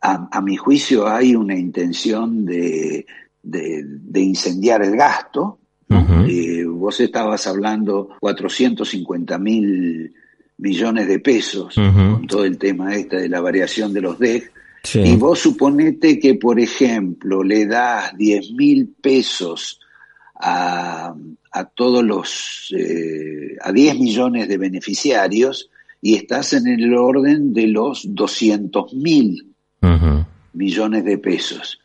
a, a mi juicio hay una intención de, de- de incendiar el gasto. Eh, vos estabas hablando 450 mil millones de pesos con todo el tema este de la variación de los DEC. Sí. Y vos suponete que, por ejemplo, le das 10 mil pesos a, a todos los, eh, a 10 millones de beneficiarios y estás en el orden de los 200 mil millones de pesos.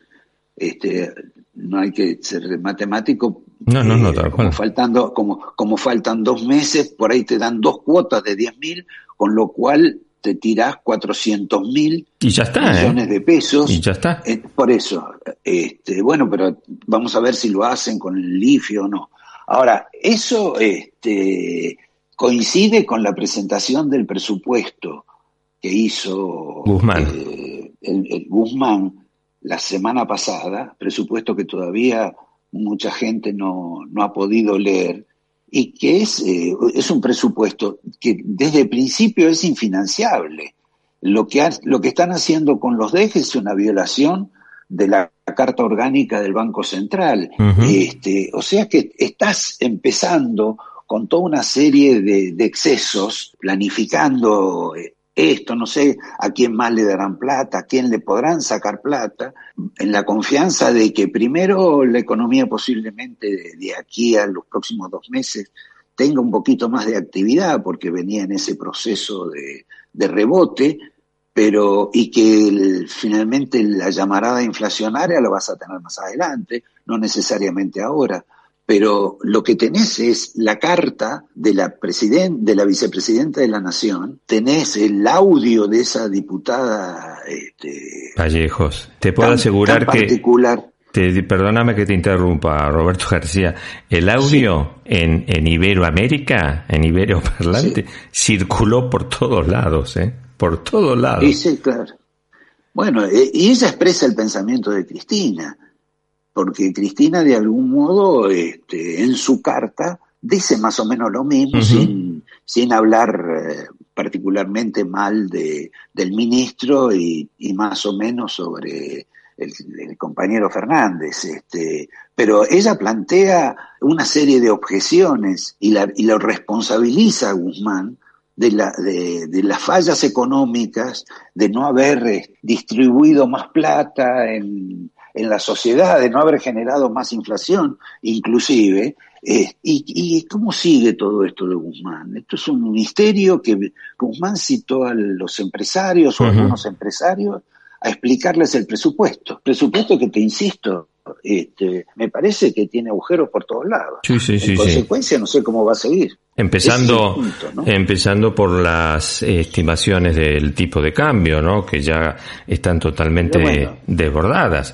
Este, no hay que ser matemático. No, no, no, tal como cual. faltando, como, como faltan dos meses, por ahí te dan dos cuotas de 10 mil, con lo cual te tirás 400 mil ¿eh? millones de pesos. Y ya está. Eh, por eso, este, bueno, pero vamos a ver si lo hacen con el LIFI o no. Ahora, eso este, coincide con la presentación del presupuesto que hizo Guzmán. eh, el, el Guzmán la semana pasada, presupuesto que todavía mucha gente no, no ha podido leer, y que es, eh, es un presupuesto que desde el principio es infinanciable. Lo que, ha- lo que están haciendo con los dejes es una violación de la Carta Orgánica del Banco Central. Este, o sea que estás empezando con toda una serie de, de excesos, planificando eh, esto, no sé a quién más le darán plata, a quién le podrán sacar plata, en la confianza de que primero la economía posiblemente de, aquí a los próximos dos meses tenga un poquito más de actividad porque venía en ese proceso de, de rebote, pero y que el- finalmente la llamarada inflacionaria la vas a tener más adelante, no necesariamente ahora. Pero lo que tenés es la carta de la de la vicepresidenta de la nación, tenés el audio de esa diputada este, Vallejos, te puedo tan- asegurar tan que... particular. Te, perdóname que te interrumpa, Roberto García. El audio en, en Iberoamérica, en Iberoparlante, circuló por todos lados, ¿eh? Por todos lados. Y sí, claro. Bueno, eh, y ella expresa el pensamiento de Cristina, porque Cristina de algún modo este, en su carta dice más o menos lo mismo sin, sin hablar eh, particularmente mal de, del ministro y, y más o menos sobre el, el compañero Fernández. Este, pero ella plantea una serie de objeciones y, la, y lo responsabiliza a Guzmán de, la, de, de las fallas económicas, de no haber eh, distribuido más plata en, en la sociedad, de no haber generado más inflación, inclusive. Eh, y, ¿Y cómo sigue todo esto de Guzmán? Esto es un ministerio que Guzmán citó a los empresarios o a algunos empresarios a explicarles el presupuesto. Presupuesto que te insisto, este, me parece que tiene agujeros por todos lados. Sí, sí, en sí. consecuencia, no sé cómo va a seguir. Empezando, punto, ¿no? empezando por las estimaciones del tipo de cambio, ¿no? Que ya están totalmente bueno. desbordadas.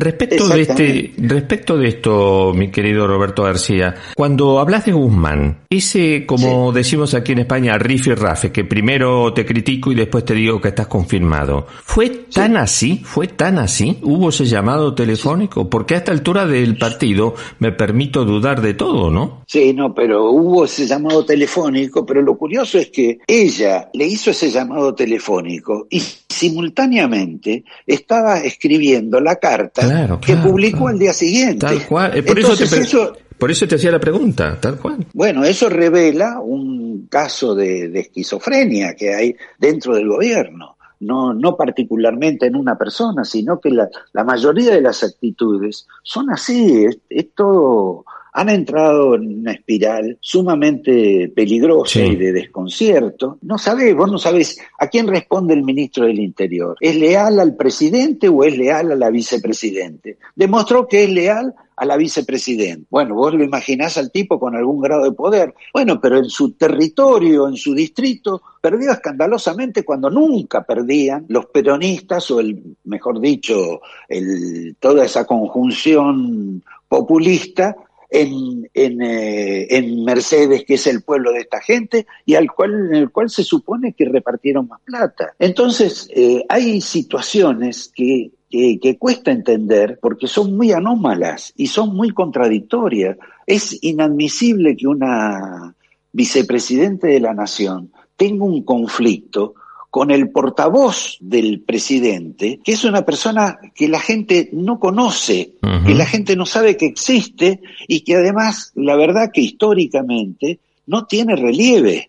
Respecto de este, respecto de esto, mi querido Roberto García, cuando hablas de Guzmán, ese, como decimos aquí en España, riff y rafe, que primero te critico y después te digo que estás confirmado, ¿fue tan así? ¿Fue tan así? ¿Hubo ese llamado telefónico? Porque a esta altura del partido me permito dudar de todo, ¿no? Sí, no, pero hubo ese llamado telefónico, pero lo curioso es que ella le hizo ese llamado telefónico y simultáneamente estaba escribiendo la carta Claro, que claro, publicó claro. al día siguiente. Tal cual. Eh, por, eso te, Entonces, pre- eso- por eso te hacía la pregunta, tal cual. bueno, eso revela un caso de, de esquizofrenia que hay dentro del gobierno. No, no particularmente en una persona, sino que la, la mayoría de las actitudes son así, es, es todo, han entrado en una espiral sumamente peligrosa Sí. y de desconcierto. No sabés, vos no sabés a quién responde el ministro del Interior. ¿Es leal al presidente o es leal a la vicepresidente? Demostró que es leal a la vicepresidenta. Bueno, vos lo imaginás al tipo con algún grado de poder. Bueno, pero en su territorio, en su distrito, perdió escandalosamente cuando nunca perdían los peronistas o el, mejor dicho, el, toda esa conjunción populista en, en, eh, en Mercedes, que es el pueblo de esta gente, y al cual, en el cual se supone que repartieron más plata. Entonces, eh, hay situaciones que, que, que cuesta entender porque son muy anómalas y son muy contradictorias. Es inadmisible que una vicepresidente de la nación tenga un conflicto con el portavoz del presidente, que es una persona que la gente no conoce, que la gente no sabe que existe y que además, la verdad que históricamente no tiene relieve.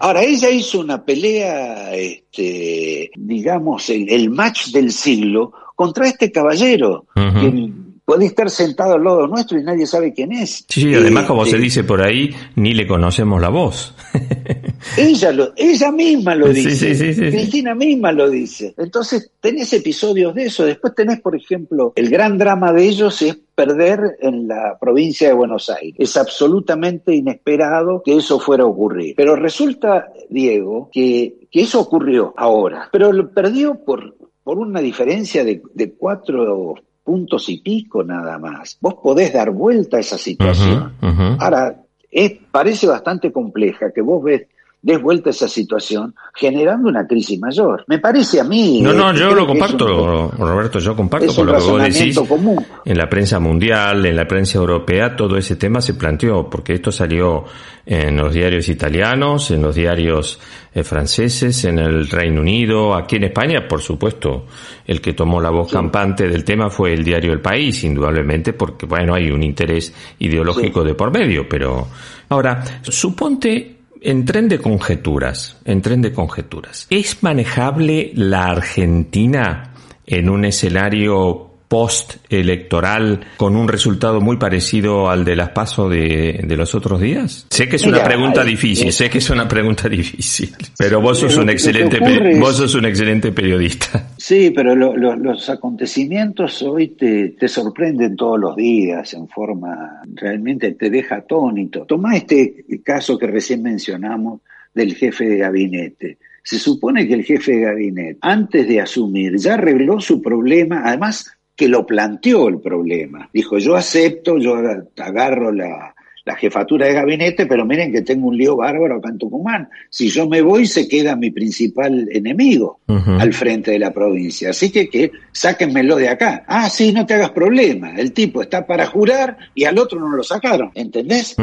Ahora, ella hizo una pelea, este, digamos, el, el match del siglo contra este caballero, que puede estar sentado al lado nuestro y nadie sabe quién es. Sí, sí, además, como Este, se dice por ahí, ni le conocemos la voz. Ella, lo, ella misma lo dice. sí, sí, sí, sí. Cristina misma lo dice. Entonces, tenés episodios de eso. Después tenés, por ejemplo, el gran drama de ellos es perder en la provincia de Buenos Aires. Es absolutamente inesperado que eso fuera a ocurrir. Pero resulta, Diego, que, que eso ocurrió ahora. Pero lo perdió por, por una diferencia de, de cuatro puntos y pico nada más. Vos podés dar vuelta a esa situación. Ahora, es, parece bastante compleja que vos ves, des vuelta a esa situación generando una crisis mayor. Me parece a mí. No, no, que yo lo comparto, un- Roberto, yo comparto con lo que vos decís. común. En la prensa mundial, en la prensa europea, todo ese tema se planteó, porque esto salió en los diarios italianos, en los diarios eh, franceses, en el Reino Unido, aquí en España, por supuesto, el que tomó la voz campante del tema fue el diario El País, indudablemente, porque, bueno, hay un interés ideológico de por medio, pero ahora, suponte en tren de conjeturas, en tren de conjeturas, ¿es manejable la Argentina en un escenario post-electoral con un resultado muy parecido al de las PASO de, de los otros días? Sé que es una pregunta hay- difícil, sé que es una pregunta difícil, pero vos sos un excelente, es- vos sos un excelente periodista. Sí, pero lo- lo- los acontecimientos hoy te, te sorprenden todos los días en forma, realmente te deja atónito. Tomá este caso que recién mencionamos del jefe de gabinete. Se supone que el jefe de gabinete, antes de asumir, ya arregló su problema, además que lo planteó el problema. Dijo, yo acepto, yo agarro la, la jefatura de gabinete, pero miren que tengo un lío bárbaro acá en Tucumán. Si yo me voy, se queda mi principal enemigo al frente de la provincia. Así que, que sáquenmelo de acá. Ah, sí, no te hagas problema. El tipo está para jurar y al otro no lo sacaron. ¿Entendés?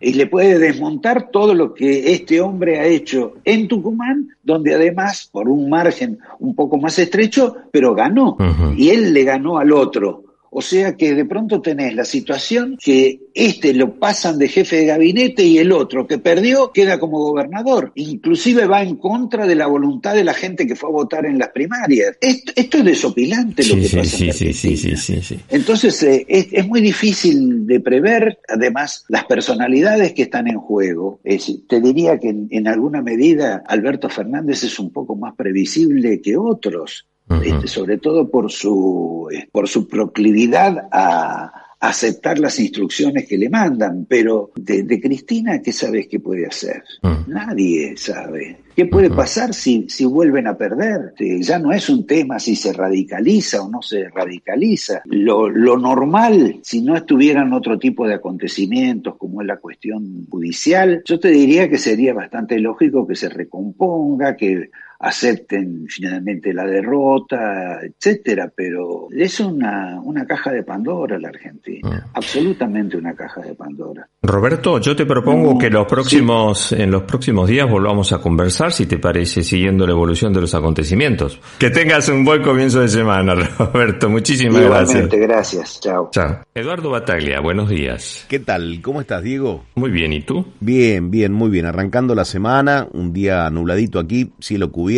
Y le puede desmontar todo lo que este hombre ha hecho en Tucumán, donde además, por un margen un poco más estrecho, pero ganó. Y él le ganó al otro. O sea que de pronto tenés la situación que este lo pasan de jefe de gabinete y el otro que perdió queda como gobernador. Inclusive va en contra de la voluntad de la gente que fue a votar en las primarias. Esto, esto es desopilante lo Sí, que sí, pasa en sí, sí, sí, sí, sí, sí. entonces eh, es, es muy difícil de prever, además, las personalidades que están en juego. Es- te diría que en, en alguna medida Alberto Fernández es un poco más previsible que otros, este, sobre todo por su, eh, por su proclividad a aceptar las instrucciones que le mandan, pero de, de Cristina, ¿qué sabes que puede hacer? Nadie sabe. ¿Qué puede pasar si, si vuelven a perder? Eh, Ya no es un tema si se radicaliza o no se radicaliza. Lo, lo normal, si no estuvieran otro tipo de acontecimientos como es la cuestión judicial, yo te diría que sería bastante lógico que se recomponga, que acepten finalmente la derrota, etcétera, pero es una, una caja de Pandora la Argentina, absolutamente una caja de Pandora. Roberto, yo te propongo que los próximos, en los próximos días volvamos a conversar, si te parece, siguiendo la evolución de los acontecimientos. Que tengas un buen comienzo de semana, Roberto. Muchísimas Igualmente, gracias. gracias, chao. Chao. Eduardo Bataglia, buenos días. ¿Qué tal? ¿Cómo estás, Diego? Muy bien, ¿y tú? Bien, bien, muy bien. Arrancando la semana, un día nubladito aquí, cielo cubierto.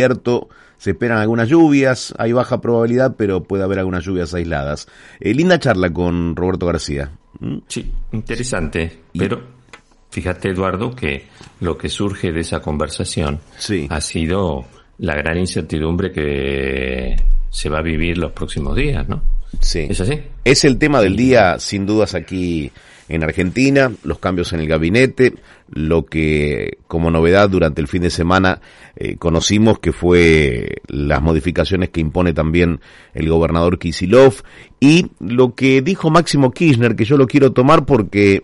Se esperan algunas lluvias, hay baja probabilidad, pero puede haber algunas lluvias aisladas. Eh, linda charla con Roberto García. ¿Mm? Sí, interesante. Pero fíjate, Eduardo, que lo que surge de esa conversación ha sido la gran incertidumbre que se va a vivir los próximos días, ¿no? Sí. ¿Es así? Es el tema del día, sin dudas, aquí en Argentina, los cambios en el gabinete, lo que como novedad durante el fin de semana eh, conocimos que fue las modificaciones que impone también el gobernador Kisilov y lo que dijo Máximo Kirchner, que yo lo quiero tomar porque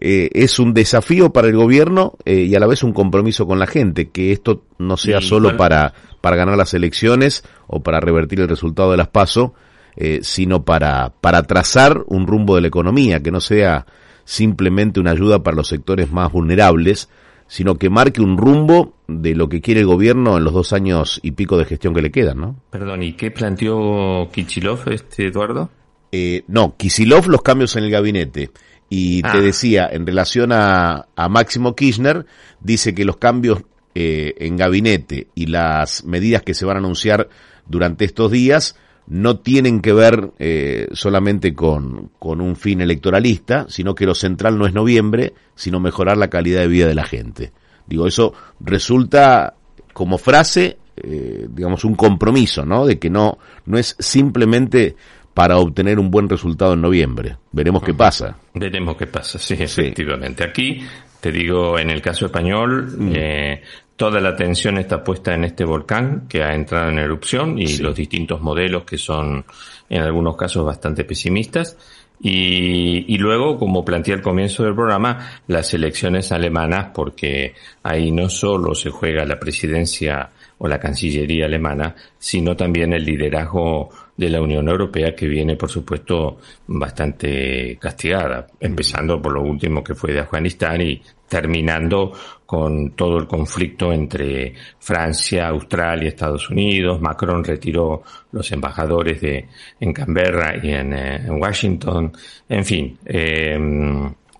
eh, es un desafío para el gobierno eh, y a la vez un compromiso con la gente, que esto no sea Y solo para, para ganar las elecciones o para revertir el resultado de las PASO, eh, sino para, para trazar un rumbo de la economía, que no sea simplemente una ayuda para los sectores más vulnerables, sino que marque un rumbo de lo que quiere el gobierno en los dos años y pico de gestión que le quedan, ¿no? Perdón, ¿y qué planteó Kichilov, este Eduardo? Eh, no, Kisilov los cambios en el gabinete. Y te Ah. decía, en relación a, a Máximo Kirchner, dice que los cambios eh, en gabinete y las medidas que se van a anunciar durante estos días no tienen que ver eh, solamente con, con un fin electoralista, sino que lo central no es noviembre, sino mejorar la calidad de vida de la gente. Digo, eso resulta como frase, eh, digamos, un compromiso, ¿no? De que no, no es simplemente para obtener un buen resultado en noviembre. Veremos qué pasa. Veremos qué pasa, sí, efectivamente. Aquí, te digo, en el caso español, eh, toda la atención está puesta en este volcán que ha entrado en erupción y los distintos modelos que son, en algunos casos, bastante pesimistas. Y, y luego, como planteé al comienzo del programa, las elecciones alemanas, porque ahí no solo se juega la presidencia o la Cancillería alemana, sino también el liderazgo de la Unión Europea que viene, por supuesto, bastante castigada, empezando por lo último que fue de Afganistán y terminando con todo el conflicto entre Francia, Australia, Estados Unidos. Macron retiró los embajadores de en Canberra y en, eh, Washington. En fin, eh,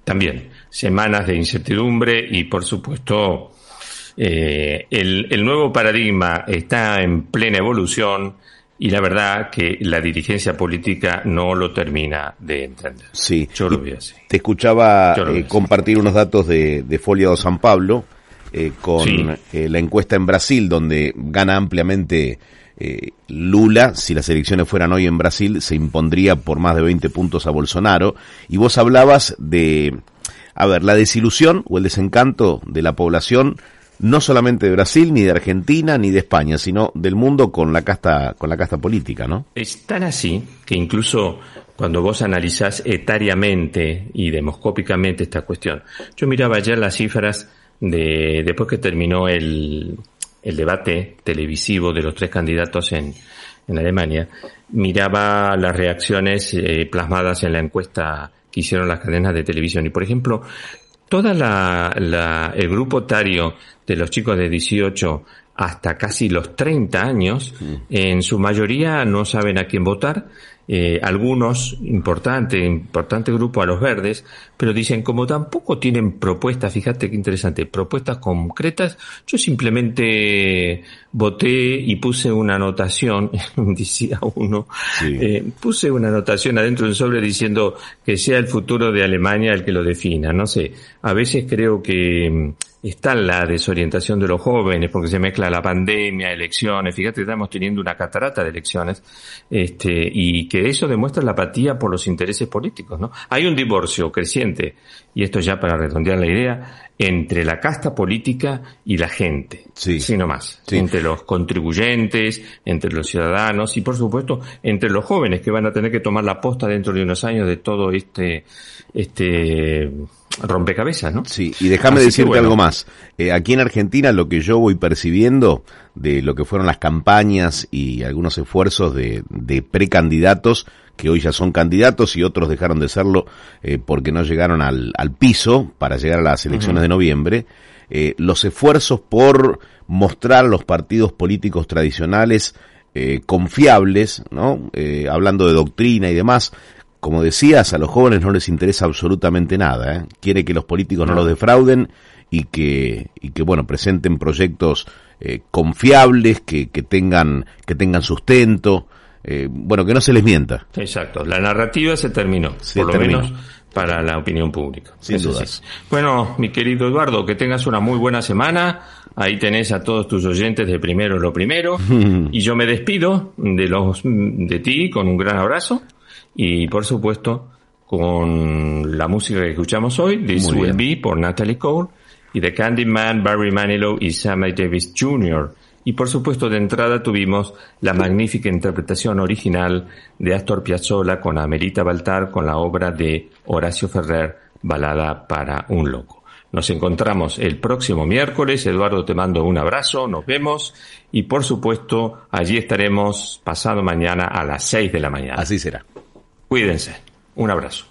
también semanas de incertidumbre y, por supuesto, eh, el nuevo paradigma está en plena evolución y la verdad que la dirigencia política no lo termina de entender. Sí. Yo lo veo así. Te escuchaba eh, compartir unos datos de, de Folia de San Pablo eh, con Sí. eh, la encuesta en Brasil, donde gana ampliamente eh, Lula. Si las elecciones fueran hoy en Brasil, se impondría por más de 20 puntos a Bolsonaro. Y vos hablabas de, a ver, la desilusión o el desencanto de la población no solamente de Brasil, ni de Argentina, ni de España, sino del mundo con la casta, con la casta política, ¿no? Es tan así que incluso cuando vos analizás etariamente y demoscópicamente esta cuestión, yo miraba ayer las cifras de después que terminó el, el debate televisivo de los tres candidatos en, en Alemania, miraba las reacciones eh, plasmadas en la encuesta que hicieron las cadenas de televisión y por ejemplo toda la, la- el grupo etario de los chicos de 18 hasta casi los 30 años, en su mayoría no saben a quién votar, eh, algunos, importante, importante grupo a los verdes, pero dicen como tampoco tienen propuestas, fíjate qué interesante, propuestas concretas, yo simplemente voté y puse una anotación, decía uno, eh, puse una anotación adentro del sobre diciendo que sea el futuro de Alemania el que lo defina, no sé, a veces creo que mm, está la desorientación de los jóvenes porque se mezcla la pandemia, elecciones, fíjate estamos teniendo una catarata de elecciones, este, y que eso demuestra la apatía por los intereses políticos, ¿no? Hay un divorcio creciente, y esto ya para redondear la idea, entre la casta política y la gente. Sí. no más. Entre los contribuyentes, entre los ciudadanos y por supuesto entre los jóvenes que van a tener que tomar la posta dentro de unos años de todo este, este rompecabezas, ¿no? Sí, y déjame decirte bueno, algo más. Eh, aquí en Argentina lo que yo voy percibiendo de lo que fueron las campañas y algunos esfuerzos de, de precandidatos, que hoy ya son candidatos y otros dejaron de serlo eh, porque no llegaron al, al piso para llegar a las elecciones de noviembre, eh, los esfuerzos por mostrar a los partidos políticos tradicionales eh, confiables, ¿no? Eh, hablando de doctrina y demás, como decías, a los jóvenes no les interesa absolutamente nada. ¿eh? Quiere que los políticos no, los defrauden y que, y que bueno, presenten proyectos eh, confiables, que, que tengan, que tengan sustento, eh, bueno, que no se les mienta. Exacto, la narrativa se terminó, Se por lo menos para la opinión pública. Sin Eso dudas. sí. Bueno, mi querido Eduardo, que tengas una muy buena semana. Ahí tenés a todos tus oyentes de primero lo primero. y yo me despido de los de ti con un gran abrazo y por supuesto con la música que escuchamos hoy, This Muy Will bien. Be por Natalie Cole y The Candyman, Barry Manilow y Sammy Davis Jr. Y por supuesto de entrada tuvimos la magnífica interpretación original de Astor Piazzolla con Amelita Baltar con la obra de Horacio Ferrer, Balada para un loco. Nos encontramos el próximo miércoles. Eduardo, te mando un abrazo, nos vemos y por supuesto allí estaremos pasado mañana a las 6 de la mañana. Así será. Cuídense. Un abrazo.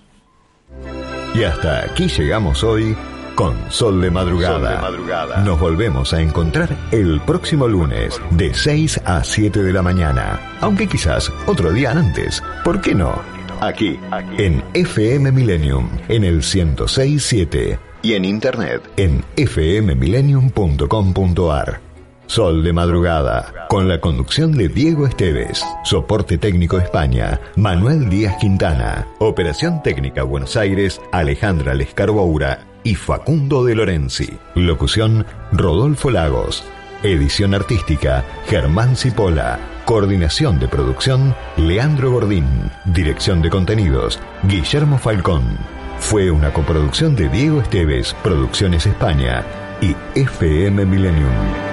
Y hasta aquí llegamos hoy con Sol de Madrugada. Sol de Madrugada. Nos volvemos a encontrar el próximo lunes de 6 a 7 de la mañana. Aunque quizás otro día antes. ¿Por qué no? Aquí, en FM Millennium, en el 1067. Y en internet, en fmmillennium.com.ar. Sol de Madrugada, con la conducción de Diego Esteves, soporte técnico España, Manuel Díaz Quintana, operación técnica Buenos Aires, Alejandra Lescarboura y Facundo de Lorenzi. Locución Rodolfo Lagos. Edición artística Germán Cipolla. Coordinación de producción Leandro Gordín. Dirección de contenidos Guillermo Falcón. Fue una coproducción de Diego Esteves, Producciones España y FM Millennium.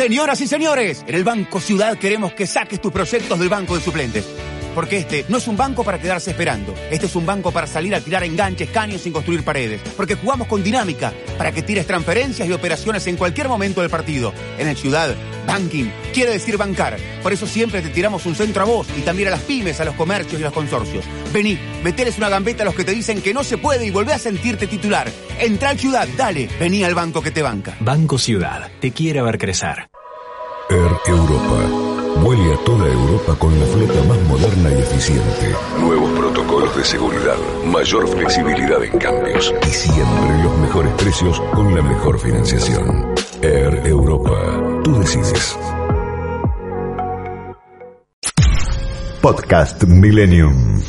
Señoras y señores, en el Banco Ciudad queremos que saques tus proyectos del banco de suplentes. Porque este no es un banco para quedarse esperando. Este es un banco para salir a tirar enganches, caños sin construir paredes. Porque jugamos con dinámica para que tires transferencias y operaciones en cualquier momento del partido. En el Ciudad, banking quiere decir bancar. Por eso siempre te tiramos un centro a vos y también a las pymes, a los comercios y a los consorcios. Vení, meteles una gambeta a los que te dicen que no se puede y volvé a sentirte titular. Entra al Ciudad, dale, vení al banco que te banca. Banco Ciudad, te quiere ver crecer. Air Europa. Vuele a toda Europa con la flota más moderna y eficiente. Nuevos protocolos de seguridad, mayor flexibilidad en cambios y siempre los mejores precios con la mejor financiación. Air Europa. Tú decides. Podcast Millennium.